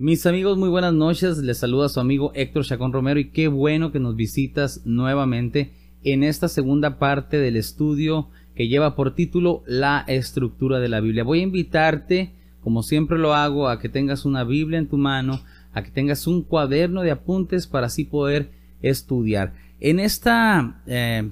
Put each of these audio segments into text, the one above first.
Mis amigos, muy buenas noches. Les saluda su amigo Héctor Chacón Romero y qué bueno que nos visitas nuevamente en esta segunda parte del estudio que lleva por título La estructura de la Biblia. Voy a invitarte, como siempre lo hago, a que tengas una Biblia en tu mano, a que tengas un cuaderno de apuntes para así poder estudiar. En esta, eh,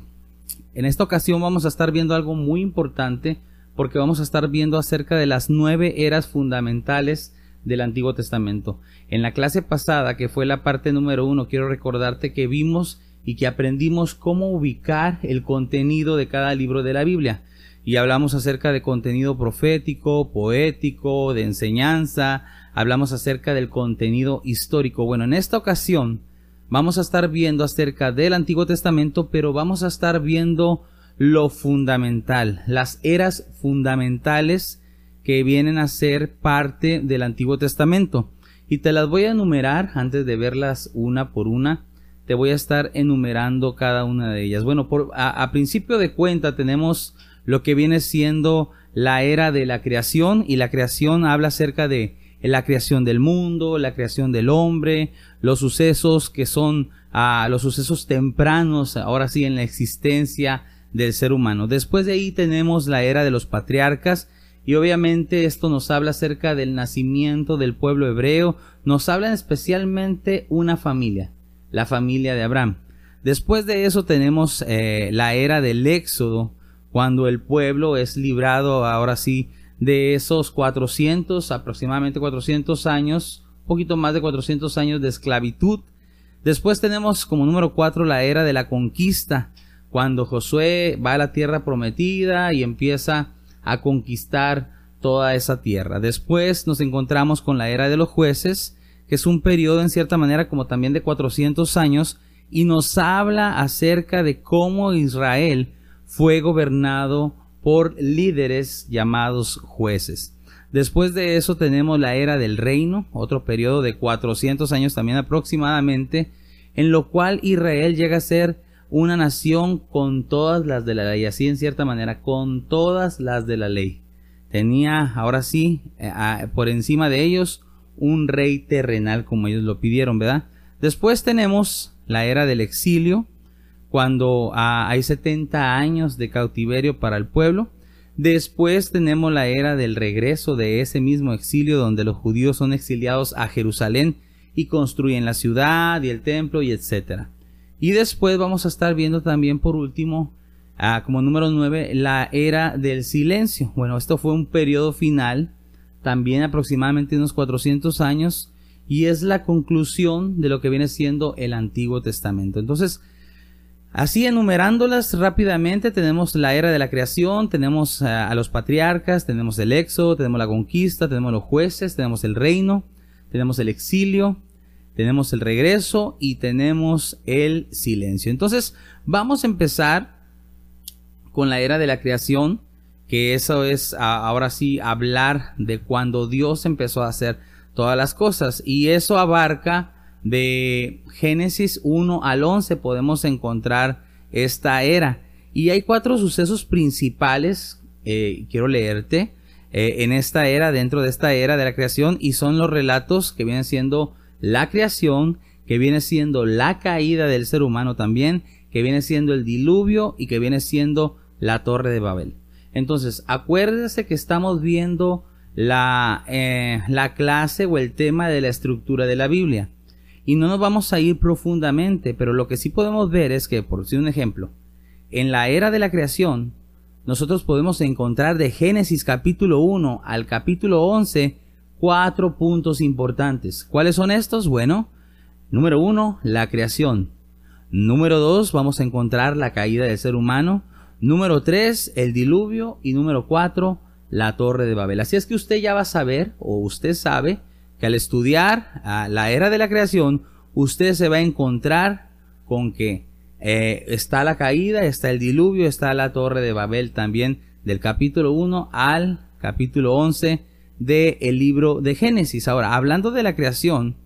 en esta ocasión vamos a estar viendo algo muy importante porque vamos a estar viendo acerca de las nueve eras fundamentales del Antiguo Testamento. En la clase pasada, que fue la parte número uno, quiero recordarte que vimos y que aprendimos cómo ubicar el contenido de cada libro de la Biblia. Y hablamos acerca de contenido profético, poético, de enseñanza, hablamos acerca del contenido histórico. Bueno, en esta ocasión vamos a estar viendo acerca del Antiguo Testamento, pero vamos a estar viendo lo fundamental, las eras fundamentales que vienen a ser parte del Antiguo Testamento. Y te las voy a enumerar antes de verlas una por una. Te voy a estar enumerando cada una de ellas. Bueno, por, a, principio de cuenta tenemos lo que viene siendo la era de la creación y la creación habla acerca de la creación del mundo, la creación del hombre, los sucesos que son ah, los sucesos tempranos, ahora sí en la existencia del ser humano. Después de ahí tenemos la era de los patriarcas y obviamente esto nos habla acerca del nacimiento del pueblo hebreo, nos habla especialmente una familia, la familia de Abraham. Después de eso tenemos eh, la era del éxodo, cuando el pueblo es librado ahora sí de esos 400, aproximadamente 400 años, un poquito más de 400 años de esclavitud. Después tenemos como número 4 la era de la conquista, cuando Josué va a la tierra prometida y empieza a conquistar toda esa tierra. Después nos encontramos con la era de los jueces, que es un periodo en cierta manera como también de 400 años, y nos habla acerca de cómo Israel fue gobernado por líderes llamados jueces. Después de eso tenemos la era del reino, otro periodo de 400 años también aproximadamente, en lo cual Israel llega a ser una nación con todas las de la ley, así en cierta manera, con todas las de la ley. Tenía, ahora sí, eh, por encima de ellos, un rey terrenal como ellos lo pidieron, ¿verdad? Después tenemos la era del exilio, cuando ah, hay 70 años de cautiverio para el pueblo. Después tenemos la era del regreso de ese mismo exilio donde los judíos son exiliados a Jerusalén y construyen la ciudad y el templo y etcétera. Y después vamos a estar viendo también por último, ah, como número 9, la era del silencio. Bueno, esto fue un periodo final, también aproximadamente unos 400 años, y es la conclusión de lo que viene siendo el Antiguo Testamento. Entonces, Así enumerándolas rápidamente, tenemos la era de la creación, tenemos ah, a los patriarcas, tenemos el éxodo, tenemos la conquista, tenemos los jueces, tenemos el reino, tenemos el exilio, tenemos el regreso y tenemos el silencio. Entonces, vamos a empezar con la era de la creación, que eso es ahora sí hablar de cuando Dios empezó a hacer todas las cosas. Y eso abarca de Génesis 1 al 11, podemos encontrar esta era. Y hay cuatro sucesos principales, eh, quiero leerte, eh, en esta era, dentro de esta era de la creación, y son los relatos que vienen siendo la creación, que viene siendo la caída del ser humano también, que viene siendo el diluvio y que viene siendo la torre de Babel. Entonces, acuérdese que estamos viendo la, eh, la clase o el tema de la estructura de la Biblia. Y no nos vamos a ir profundamente, pero lo que sí podemos ver es que, por decir un ejemplo, en la era de la creación, nosotros podemos encontrar de Génesis capítulo 1 al capítulo 11 cuatro puntos importantes. ¿Cuáles son estos? Bueno, número uno, la creación. Número dos, vamos a encontrar la caída del ser humano. Número tres, el diluvio. Y número cuatro, la torre de Babel. Así es que usted ya va a saber, o usted sabe, que al estudiar la era de la creación, usted se va a encontrar con que eh, está la caída, está el diluvio, está la torre de Babel también del capítulo 1 al capítulo 11 del el libro de Génesis. Ahora, hablando de la creación,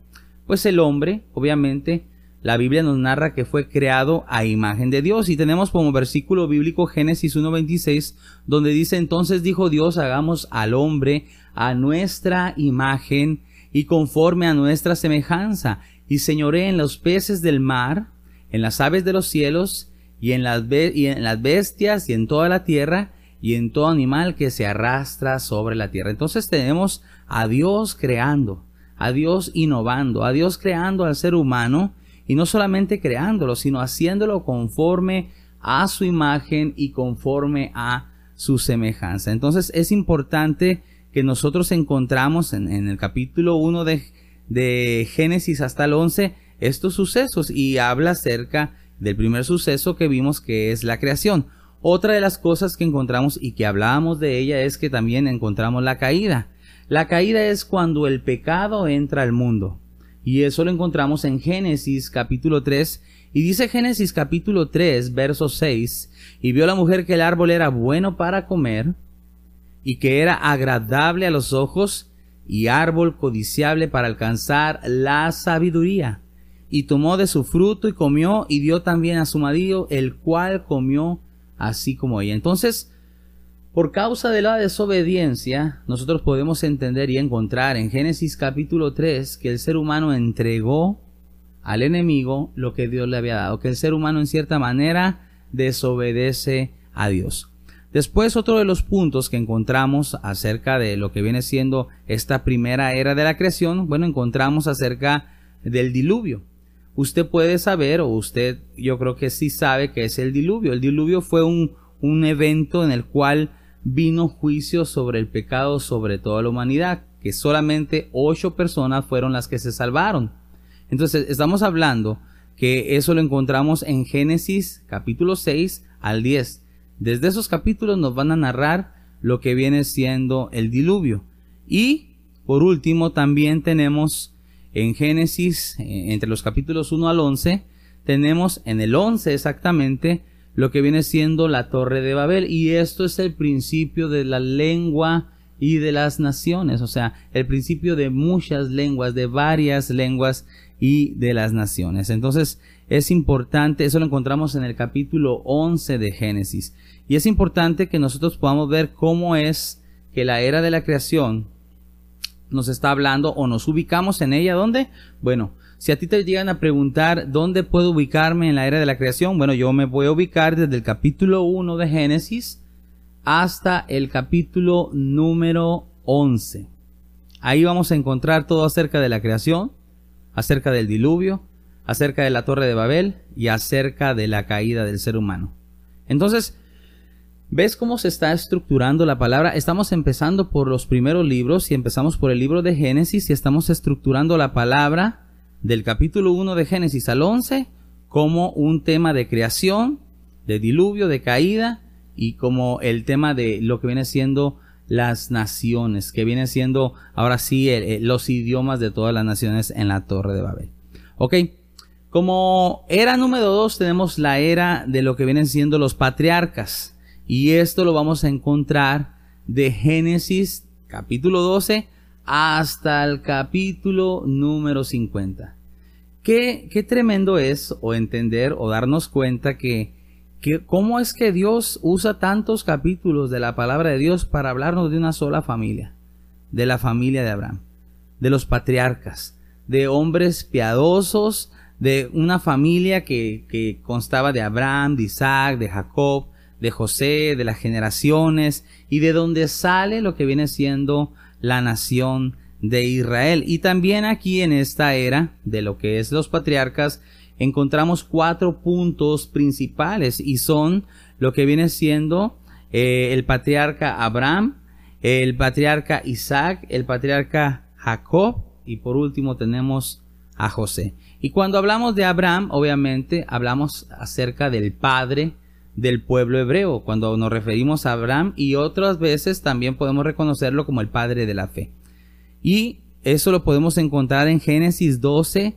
pues el hombre, obviamente, la Biblia nos narra que fue creado a imagen de Dios y tenemos como versículo bíblico Génesis 1.26 donde dice entonces dijo Dios hagamos al hombre a nuestra imagen y conforme a nuestra semejanza, y señoré en los peces del mar, en las aves de los cielos, y en las, y en las bestias, y en toda la tierra, y en todo animal que se arrastra sobre la tierra. Entonces tenemos a Dios creando, a Dios innovando, a Dios creando al ser humano, y no solamente creándolo, sino haciéndolo conforme a su imagen y conforme a su semejanza. Entonces es importante que nosotros encontramos en, el capítulo 1 de, de Génesis hasta el 11 estos sucesos y habla acerca del primer suceso que vimos que es la creación. Otra de las cosas que encontramos y que hablábamos de ella es que también encontramos la caída. La caída es cuando el pecado entra al mundo. Y eso lo encontramos en Génesis capítulo 3. Y dice Génesis capítulo 3, verso 6, y vio la mujer que el árbol era bueno para comer, y que era agradable a los ojos y árbol codiciable para alcanzar la sabiduría. Y tomó de su fruto y comió y dio también a su marido, el cual comió así como ella. Entonces, por causa de la desobediencia, nosotros podemos entender y encontrar en Génesis capítulo 3 que el ser humano entregó al enemigo lo que Dios le había dado, que el ser humano en cierta manera desobedece a Dios. Después otro de los puntos que encontramos acerca de lo que viene siendo esta primera era de la creación, bueno, encontramos acerca del diluvio. Usted puede saber, o usted yo creo que sí sabe que es el diluvio. El diluvio fue un, un evento en el cual vino juicio sobre el pecado sobre toda la humanidad, que solamente ocho personas fueron las que se salvaron. Entonces, estamos hablando que eso lo encontramos en Génesis capítulo 6 al 10. Desde esos capítulos nos van a narrar lo que viene siendo el diluvio. Y por último también tenemos en Génesis, eh, entre los capítulos 1 al 11, tenemos en el 11 exactamente lo que viene siendo la torre de Babel. Y esto es el principio de la lengua y de las naciones, o sea, el principio de muchas lenguas, de varias lenguas y de las naciones. Entonces, es importante, eso lo encontramos en el capítulo 11 de Génesis. Y es importante que nosotros podamos ver cómo es que la era de la creación nos está hablando o nos ubicamos en ella. ¿Dónde? Bueno, si a ti te llegan a preguntar dónde puedo ubicarme en la era de la creación, bueno, yo me voy a ubicar desde el capítulo 1 de Génesis hasta el capítulo número 11. Ahí vamos a encontrar todo acerca de la creación, acerca del diluvio, acerca de la torre de Babel y acerca de la caída del ser humano. Entonces, ¿Ves cómo se está estructurando la palabra? Estamos empezando por los primeros libros y empezamos por el libro de Génesis y estamos estructurando la palabra del capítulo 1 de Génesis al 11 como un tema de creación, de diluvio, de caída y como el tema de lo que viene siendo las naciones, que viene siendo ahora sí los idiomas de todas las naciones en la Torre de Babel. Ok, como era número 2 tenemos la era de lo que vienen siendo los patriarcas. Y esto lo vamos a encontrar de Génesis capítulo 12 hasta el capítulo número 50. Qué, qué tremendo es o entender o darnos cuenta que, que cómo es que Dios usa tantos capítulos de la palabra de Dios para hablarnos de una sola familia, de la familia de Abraham, de los patriarcas, de hombres piadosos, de una familia que, que constaba de Abraham, de Isaac, de Jacob, de José, de las generaciones y de donde sale lo que viene siendo la nación de Israel. Y también aquí en esta era de lo que es los patriarcas encontramos cuatro puntos principales y son lo que viene siendo eh, el patriarca Abraham, el patriarca Isaac, el patriarca Jacob y por último tenemos a José. Y cuando hablamos de Abraham, obviamente hablamos acerca del padre del pueblo hebreo, cuando nos referimos a Abraham y otras veces también podemos reconocerlo como el padre de la fe. Y eso lo podemos encontrar en Génesis 12,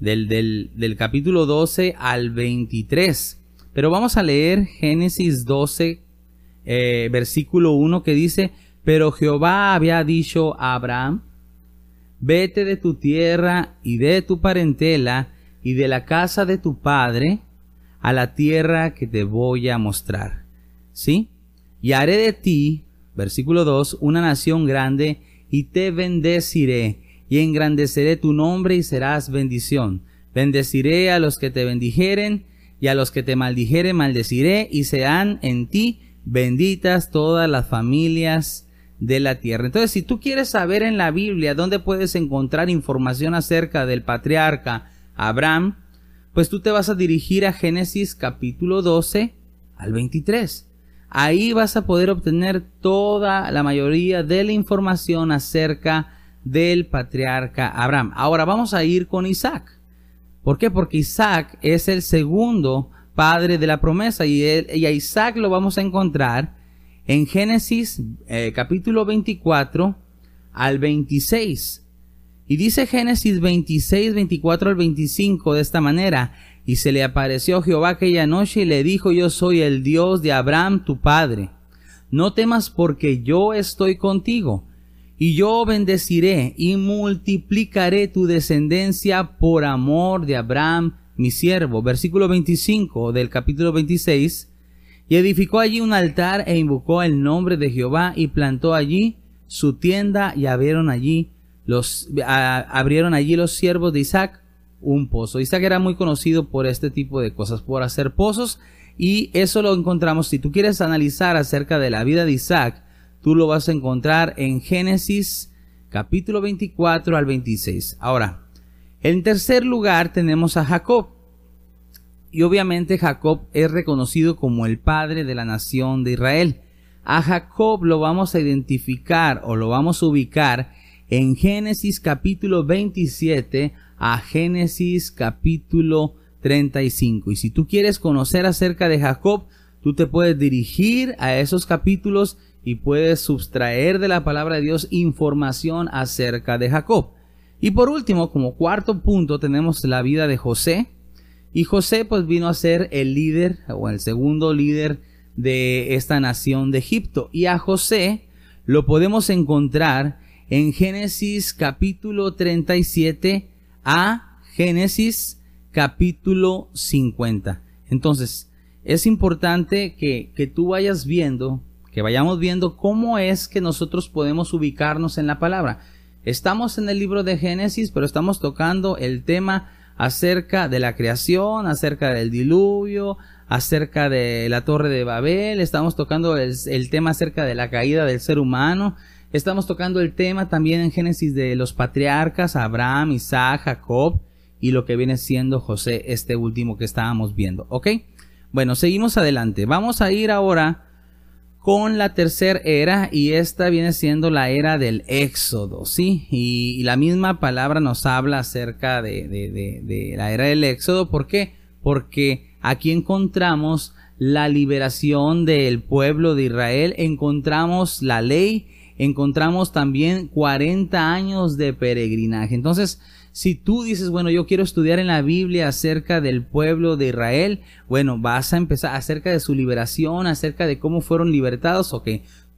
del, del, capítulo 12 al 23. Pero vamos a leer Génesis 12, eh, versículo 1 que dice, pero Jehová había dicho a Abraham, vete de tu tierra y de tu parentela y de la casa de tu padre, a la tierra que te voy a mostrar. ¿Sí? Y haré de ti, versículo 2, una nación grande y te bendeciré y engrandeceré tu nombre y serás bendición. Bendeciré a los que te bendijeren, y a los que te maldijeren maldeciré, y sean en ti benditas todas las familias de la tierra. Entonces, si tú quieres saber en la Biblia dónde puedes encontrar información acerca del patriarca Abraham, pues tú te vas a dirigir a Génesis capítulo 12 al 23. Ahí vas a poder obtener toda la mayoría de la información acerca del patriarca Abraham. Ahora vamos a ir con Isaac. ¿Por qué? Porque Isaac es el segundo padre de la promesa y, a Isaac lo vamos a encontrar en Génesis eh, capítulo 24 al 26. Y dice Génesis 26, 24 al 25 de esta manera, y se le apareció Jehová aquella noche y le dijo, yo soy el Dios de Abraham tu padre. No temas porque yo estoy contigo y yo bendeciré y multiplicaré tu descendencia por amor de Abraham, mi siervo. Versículo 25 del capítulo 26. Y edificó allí un altar e invocó el nombre de Jehová y plantó allí su tienda y abrieron allí los, abrieron allí los siervos de Isaac un pozo. Isaac era muy conocido por este tipo de cosas, por hacer pozos y eso lo encontramos. Si tú quieres analizar acerca de la vida de Isaac, Tú lo vas a encontrar en Génesis capítulo 24 al 26. Ahora, en tercer lugar tenemos a Jacob. Y obviamente Jacob es reconocido como el padre de la nación de Israel. A Jacob lo vamos a identificar o lo vamos a ubicar en Génesis capítulo 27 a Génesis capítulo 35. Y si tú quieres conocer acerca de Jacob, tú te puedes dirigir a esos capítulos y puedes sustraer de la palabra de Dios información acerca de Jacob. Y por último, como cuarto punto, tenemos la vida de José. Y José pues vino a ser el líder o el segundo líder de esta nación de Egipto. Y a José lo podemos encontrar en Génesis capítulo 37 a Génesis capítulo 50. Entonces, es importante que, que tú vayas viendo que vayamos viendo cómo es que nosotros podemos ubicarnos en la palabra. Estamos en el libro de Génesis, pero estamos tocando el tema acerca de la creación, acerca del diluvio, acerca de la torre de Babel, estamos tocando el, tema acerca de la caída del ser humano, estamos tocando el tema también en Génesis de los patriarcas, Abraham, Isaac, Jacob y lo que viene siendo José, este último que estábamos viendo, ¿ok? Bueno, seguimos adelante. Vamos a ir ahora con la tercera era y esta viene siendo la era del éxodo, ¿sí? Y, la misma palabra nos habla acerca de, de, la era del éxodo, ¿por qué? Porque aquí encontramos la liberación del pueblo de Israel, encontramos la ley, encontramos también 40 años de peregrinaje. Entonces, si tú dices, bueno, yo quiero estudiar en la Biblia acerca del pueblo de Israel, bueno, vas a empezar acerca de su liberación, acerca de cómo fueron libertados, ok,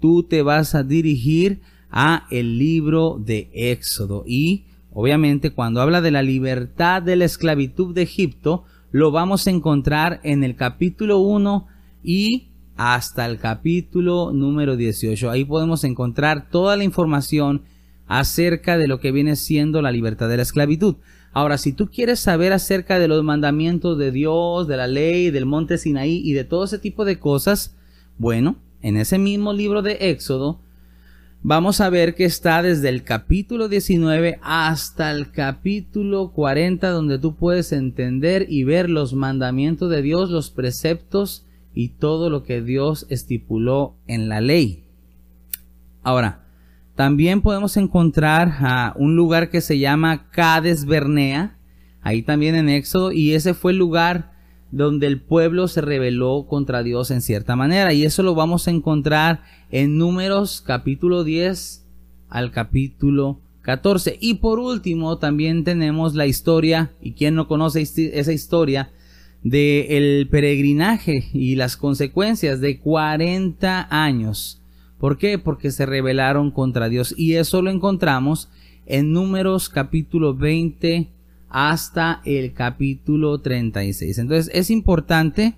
tú te vas a dirigir a el libro de Éxodo y obviamente cuando habla de la libertad de la esclavitud de Egipto, lo vamos a encontrar en el capítulo 1 y hasta el capítulo número 18. Ahí podemos encontrar toda la información acerca de lo que viene siendo la libertad de la esclavitud. Ahora, si tú quieres saber acerca de los mandamientos de Dios, de la ley, del monte Sinaí y de todo ese tipo de cosas, bueno, en ese mismo libro de Éxodo, vamos a ver que está desde el capítulo 19 hasta el capítulo 40, donde tú puedes entender y ver los mandamientos de Dios, los preceptos y todo lo que Dios estipuló en la ley. Ahora, también podemos encontrar a un lugar que se llama Cades Bernea, ahí también en Éxodo, y ese fue el lugar donde el pueblo se rebeló contra Dios en cierta manera, y eso lo vamos a encontrar en Números capítulo 10 al capítulo 14. Y por último, también tenemos la historia, y quien no conoce esa historia, de el peregrinaje y las consecuencias de 40 años ¿Por qué? Porque se rebelaron contra Dios. Y eso lo encontramos en números capítulo 20 hasta el capítulo 36. Entonces es importante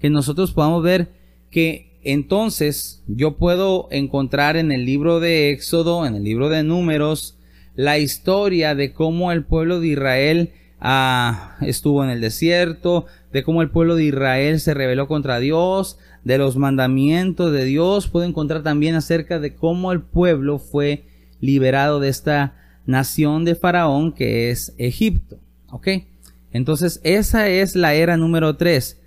que nosotros podamos ver que entonces yo puedo encontrar en el libro de Éxodo, en el libro de números, la historia de cómo el pueblo de Israel ah, estuvo en el desierto, de cómo el pueblo de Israel se rebeló contra Dios, de los mandamientos de Dios. Puedo encontrar también acerca de cómo el pueblo fue liberado de esta nación de Faraón que es Egipto. ¿Ok? Entonces esa es la era número 3,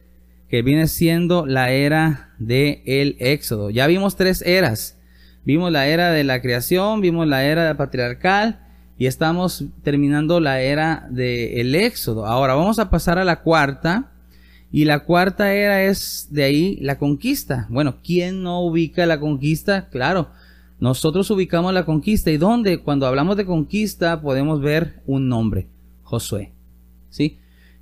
que viene siendo la era del el Éxodo. Ya vimos tres eras. Vimos la era de la creación, vimos la era patriarcal y estamos terminando la era del Éxodo. Ahora vamos a pasar a la cuarta. Y la cuarta era es de ahí la conquista. Bueno, ¿quién no ubica la conquista? Claro, nosotros ubicamos la conquista. ¿Y dónde? Cuando hablamos de conquista podemos ver un nombre, Josué. ¿Sí?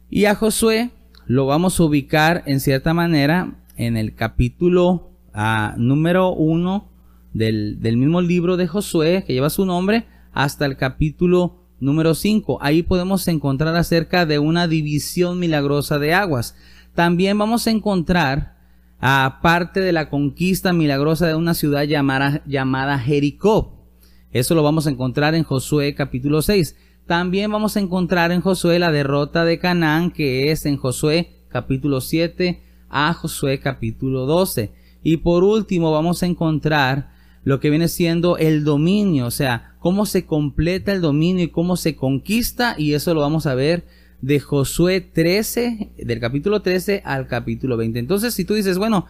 Y a Josué lo vamos a ubicar en cierta manera en el capítulo ah, número uno del, del mismo libro de Josué que lleva su nombre hasta el capítulo número 5. Ahí podemos encontrar acerca de una división milagrosa de aguas. También vamos a encontrar aparte de la conquista milagrosa de una ciudad llamada, llamada Jericó. Eso lo vamos a encontrar en Josué capítulo 6. También vamos a encontrar en Josué la derrota de Canaán, que es en Josué capítulo 7 a Josué capítulo 12. Y por último vamos a encontrar lo que viene siendo el dominio, o sea, cómo se completa el dominio y cómo se conquista, y eso lo vamos a ver de Josué 13, del capítulo 13 al capítulo 20. Entonces, si tú dices, bueno,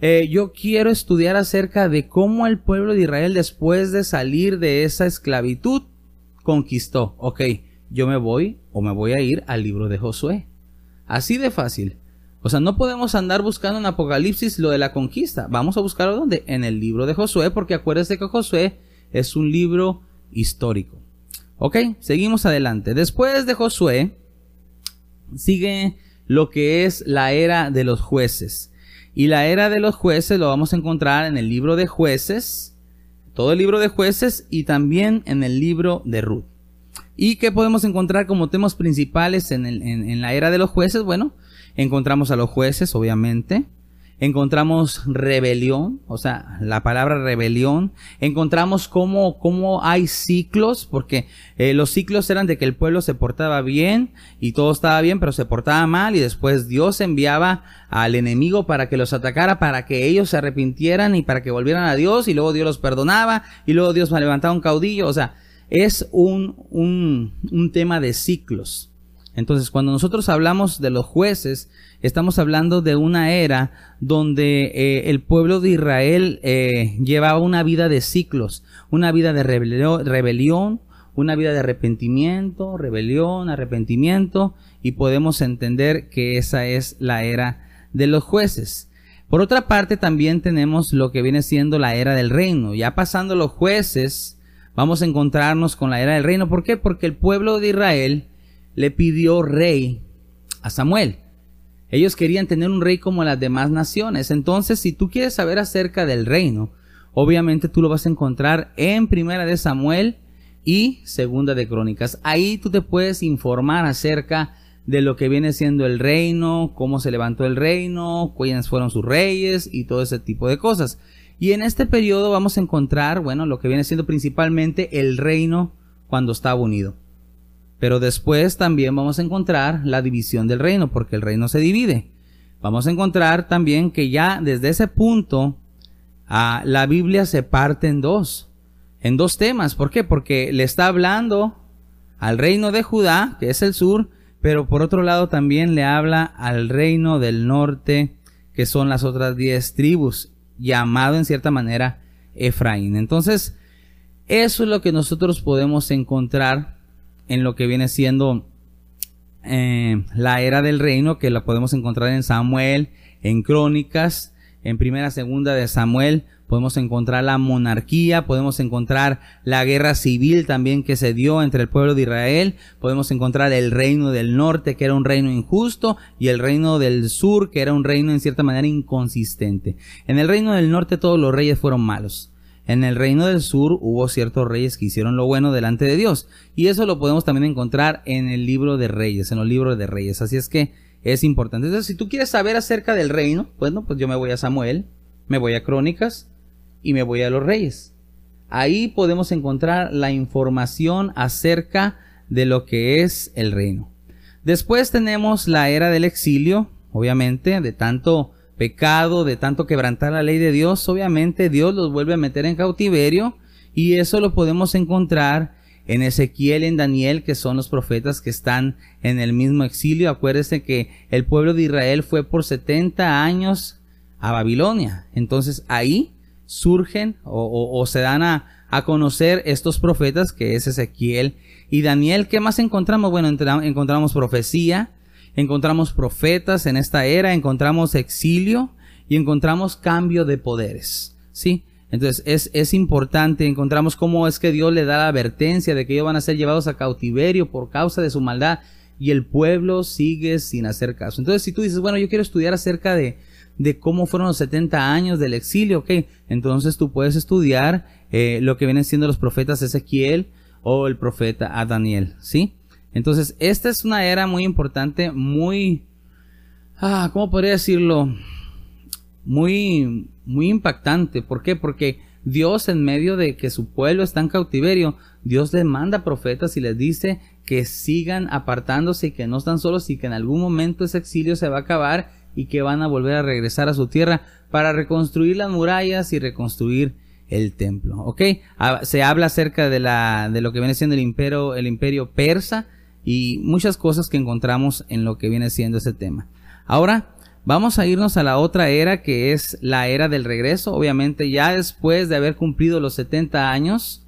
eh, yo quiero estudiar acerca de cómo el pueblo de Israel después de salir de esa esclavitud conquistó. Ok, yo me voy o me voy a ir al libro de Josué. Así de fácil. O sea, no podemos andar buscando en Apocalipsis lo de la conquista. Vamos a buscarlo donde? En el libro de Josué, porque acuérdense que Josué es un libro histórico. Ok, seguimos adelante. Después de Josué, sigue lo que es la era de los jueces. Y la era de los jueces lo vamos a encontrar en el libro de jueces, todo el libro de jueces y también en el libro de Ruth. ¿Y qué podemos encontrar como temas principales en, en la era de los jueces? Bueno, encontramos a los jueces, obviamente. Encontramos rebelión, o sea, la palabra rebelión. Encontramos cómo, cómo hay ciclos, porque eh, los ciclos eran de que el pueblo se portaba bien y todo estaba bien, pero se portaba mal y después Dios enviaba al enemigo para que los atacara, para que ellos se arrepintieran y para que volvieran a Dios y luego Dios los perdonaba y luego Dios levantaba un caudillo. O sea, es un, un, un tema de ciclos. Entonces, cuando nosotros hablamos de los jueces, estamos hablando de una era donde eh, el pueblo de Israel eh, llevaba una vida de ciclos, una vida de rebelión, una vida de arrepentimiento, rebelión, arrepentimiento, y podemos entender que esa es la era de los jueces. Por otra parte, también tenemos lo que viene siendo la era del reino. Ya pasando los jueces, vamos a encontrarnos con la era del reino. ¿Por qué? Porque el pueblo de Israel le pidió rey a Samuel. Ellos querían tener un rey como las demás naciones. Entonces, si tú quieres saber acerca del reino, obviamente tú lo vas a encontrar en Primera de Samuel y Segunda de Crónicas. Ahí tú te puedes informar acerca de lo que viene siendo el reino, cómo se levantó el reino, quiénes fueron sus reyes y todo ese tipo de cosas. Y en este periodo vamos a encontrar, bueno, lo que viene siendo principalmente el reino cuando estaba unido. Pero después también vamos a encontrar la división del reino, porque el reino se divide. Vamos a encontrar también que ya desde ese punto a la Biblia se parte en dos, en dos temas. ¿Por qué? Porque le está hablando al reino de Judá, que es el sur, pero por otro lado también le habla al reino del norte, que son las otras diez tribus, llamado en cierta manera Efraín. Entonces, eso es lo que nosotros podemos encontrar en lo que viene siendo eh, la era del reino, que la podemos encontrar en Samuel, en Crónicas, en primera, segunda de Samuel, podemos encontrar la monarquía, podemos encontrar la guerra civil también que se dio entre el pueblo de Israel, podemos encontrar el reino del norte que era un reino injusto y el reino del sur que era un reino en cierta manera inconsistente. En el reino del norte todos los reyes fueron malos. En el reino del sur hubo ciertos reyes que hicieron lo bueno delante de Dios. Y eso lo podemos también encontrar en el libro de reyes, en los libros de reyes. Así es que es importante. Entonces, si tú quieres saber acerca del reino, bueno, pues yo me voy a Samuel, me voy a Crónicas y me voy a los reyes. ahí podemos encontrar la información acerca de lo que es el reino. Después tenemos la era del exilio, obviamente, de tanto pecado, de tanto quebrantar la ley de Dios, obviamente Dios los vuelve a meter en cautiverio y eso lo podemos encontrar en Ezequiel, en Daniel, que son los profetas que están en el mismo exilio. Acuérdense que el pueblo de Israel fue por 70 años a Babilonia. Entonces ahí surgen o, se dan a, a, conocer estos profetas que es Ezequiel y Daniel. ¿Qué más encontramos? Bueno, encontramos profecía, encontramos profetas en esta era, encontramos exilio y encontramos cambio de poderes. ¿Sí? Entonces es, es importante, encontramos cómo es que Dios le da la advertencia de que ellos van a ser llevados a cautiverio por causa de su maldad y el pueblo sigue sin hacer caso. Entonces si tú dices, bueno, yo quiero estudiar acerca de, de cómo fueron los 70 años del exilio, ok, entonces tú puedes estudiar eh, lo que vienen siendo los profetas Ezequiel o el profeta a Daniel, ¿sí? Entonces esta es una era muy importante, muy, ah, ¿cómo podría decirlo? Muy muy impactante. ¿Por qué? Porque Dios en medio de que su pueblo está en cautiverio, Dios les manda profetas y les dice que sigan apartándose y que no están solos y que en algún momento ese exilio se va a acabar y que van a volver a regresar a su tierra para reconstruir las murallas y reconstruir el templo. ¿Ok? Ah, se habla acerca de, la, de lo que viene siendo el imperio, el imperio persa y muchas cosas que encontramos en lo que viene siendo ese tema. Ahora, Vamos a irnos a la otra era que es la era del regreso. Obviamente ya después de haber cumplido los 70 años,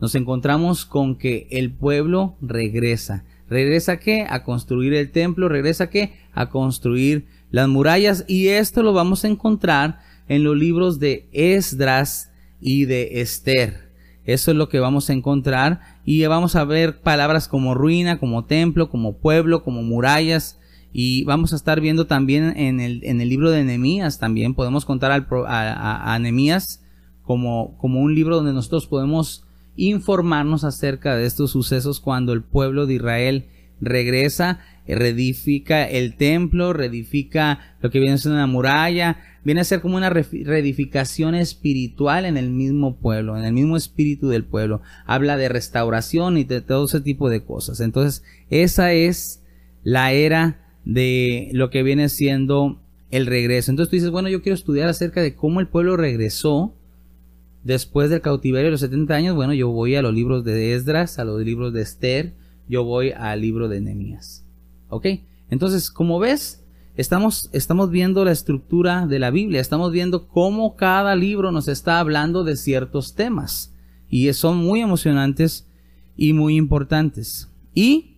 nos encontramos con que el pueblo regresa. ¿Regresa qué? A construir el templo. ¿Regresa qué? A construir las murallas. Y esto lo vamos a encontrar en los libros de Esdras y de Esther. Eso es lo que vamos a encontrar. Y vamos a ver palabras como ruina, como templo, como pueblo, como murallas. Y vamos a estar viendo también en el, en el libro de Nehemías, también. Podemos contar al, a, a, Nehemías como, como un libro donde nosotros podemos informarnos acerca de estos sucesos cuando el pueblo de Israel regresa, reedifica el templo, reedifica lo que viene ser una muralla, viene a ser como una reedificación espiritual en el mismo pueblo, en el mismo espíritu del pueblo. Habla de restauración y de todo ese tipo de cosas. Entonces, esa es la era de lo que viene siendo el regreso. Entonces tú dices, bueno, yo quiero estudiar acerca de cómo el pueblo regresó después del cautiverio de los 70 años. Bueno, yo voy a los libros de Esdras, a los libros de Esther, yo voy al libro de Nehemías. ¿Ok? Entonces, como ves, estamos, estamos viendo la estructura de la Biblia, estamos viendo cómo cada libro nos está hablando de ciertos temas. Y son muy emocionantes y muy importantes. Y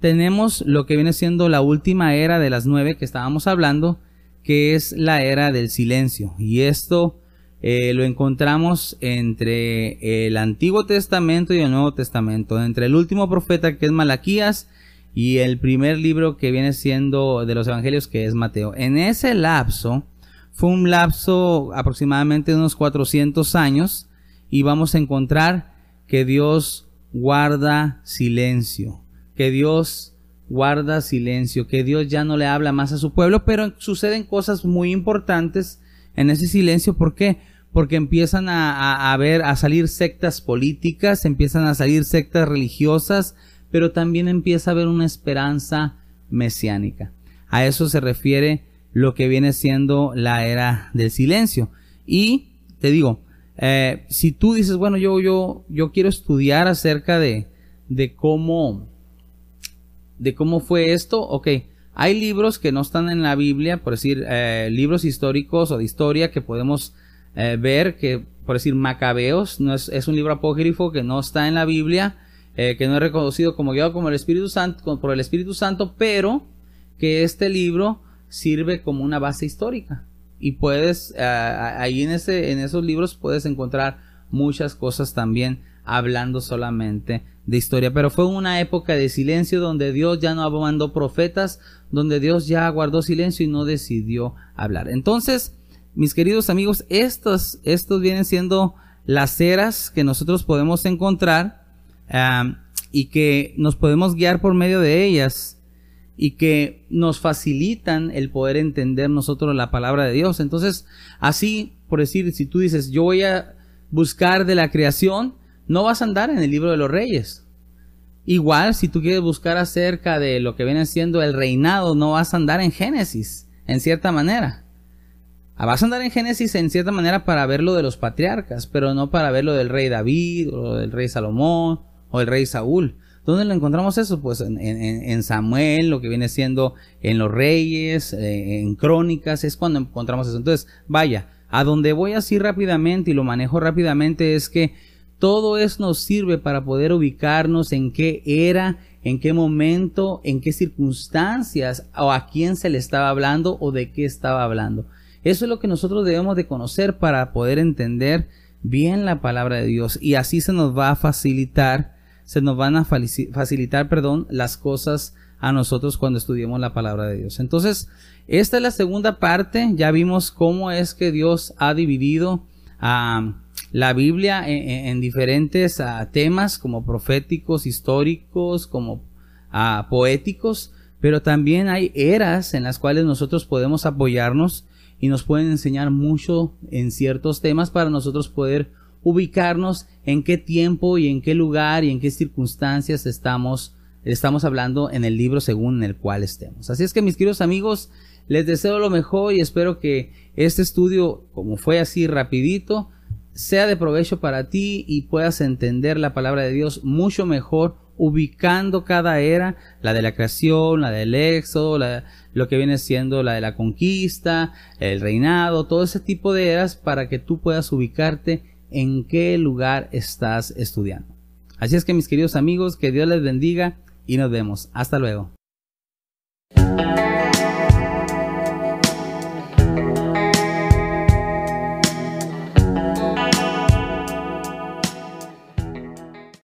tenemos lo que viene siendo la última era de las nueve que estábamos hablando, que es la era del silencio. Y esto eh, lo encontramos entre el Antiguo Testamento y el Nuevo Testamento, entre el último profeta que es Malaquías y el primer libro que viene siendo de los Evangelios que es Mateo. En ese lapso, fue un lapso aproximadamente de unos 400 años y vamos a encontrar que Dios guarda silencio que Dios guarda silencio, que Dios ya no le habla más a su pueblo, pero suceden cosas muy importantes en ese silencio. ¿Por qué? Porque empiezan a, a, ver, a salir sectas políticas, empiezan a salir sectas religiosas, pero también empieza a haber una esperanza mesiánica. A eso se refiere lo que viene siendo la era del silencio. Y te digo, eh, si tú dices, bueno, yo, yo, yo quiero estudiar acerca de, de cómo, de cómo fue esto, ok, hay libros que no están en la Biblia, por decir, eh, libros históricos o de historia que podemos eh, ver, que por decir Macabeos, no es, es, un libro apócrifo que no está en la Biblia, eh, que no es reconocido como guiado como el Espíritu Santo, por el Espíritu Santo, pero que este libro sirve como una base histórica. Y puedes, ahí en, ese, en esos libros puedes encontrar muchas cosas también hablando solamente de historia. Pero fue una época de silencio donde Dios ya no mandó profetas, donde Dios ya guardó silencio y no decidió hablar. Entonces, mis queridos amigos, estos, estos vienen siendo las eras que nosotros podemos encontrar y que nos podemos guiar por medio de ellas y que nos facilitan el poder entender nosotros la palabra de Dios. Entonces, así, por decir, si tú dices, yo voy a buscar de la creación, no vas a andar en el libro de los reyes. Igual, si tú quieres buscar acerca de lo que viene siendo el reinado, no vas a andar en Génesis, en cierta manera. Ah, vas a andar en Génesis en cierta manera para ver lo de los patriarcas, pero no para ver lo del rey David, o del rey Salomón, o el rey Saúl. ¿Dónde lo encontramos eso? Pues en, Samuel, lo que viene siendo en los reyes, eh, en crónicas, es cuando encontramos eso. Entonces, vaya, a donde voy así rápidamente y lo manejo rápidamente es que todo eso nos sirve para poder ubicarnos en qué era, en qué momento, en qué circunstancias o a quién se le estaba hablando o de qué estaba hablando. Eso es lo que nosotros debemos de conocer para poder entender bien la palabra de Dios y así se nos va a facilitar, se nos van a facilitar, perdón, las cosas a nosotros cuando estudiemos la palabra de Dios. Entonces, esta es la segunda parte, ya vimos cómo es que Dios ha dividido a la Biblia en, diferentes ah, temas como proféticos, históricos, como ah, poéticos, pero también hay eras en las cuales nosotros podemos apoyarnos y nos pueden enseñar mucho en ciertos temas para nosotros poder ubicarnos en qué tiempo y en qué lugar y en qué circunstancias estamos estamos hablando en el libro según el cual estemos. Así es que mis queridos amigos, les deseo lo mejor y espero que este estudio, como fue así rapidito, sea de provecho para ti y puedas entender la palabra de Dios mucho mejor ubicando cada era, la de la creación, la del éxodo, lo que viene siendo la de la conquista, el reinado, todo ese tipo de eras para que tú puedas ubicarte en qué lugar estás estudiando. Así es que mis queridos amigos, que Dios les bendiga y nos vemos. Hasta luego.